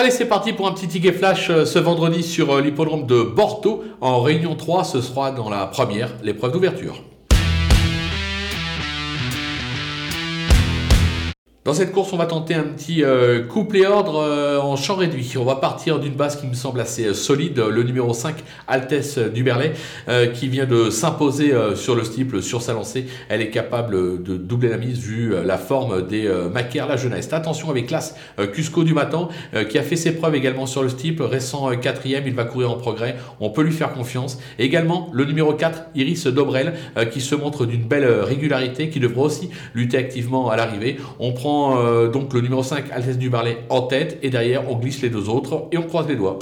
Allez, c'est parti pour un petit ticket flash euh, ce vendredi sur euh, l'hippodrome de Bordeaux. En réunion 3, ce sera dans la première, l'épreuve d'ouverture. Dans cette course, on va tenter un petit euh, couplet ordre euh, en champ réduit. On va partir d'une base qui me semble assez euh, solide, le numéro 5, Altesse Duberlet, qui vient de s'imposer sur le steeple, sur sa lancée. Elle est capable de doubler la mise vu la forme des macaires, la jeunesse. Attention avec classe Cusco du matin, qui a fait ses preuves également sur le steeple, récent quatrième, il va courir en progrès. On peut lui faire confiance. également le numéro 4, Iris Dobrel, qui se montre d'une belle régularité, qui devrait aussi lutter activement à l'arrivée. On euh, donc le numéro 5, Altesse du Barlet, en tête. Et derrière, on glisse les deux autres et on croise les doigts.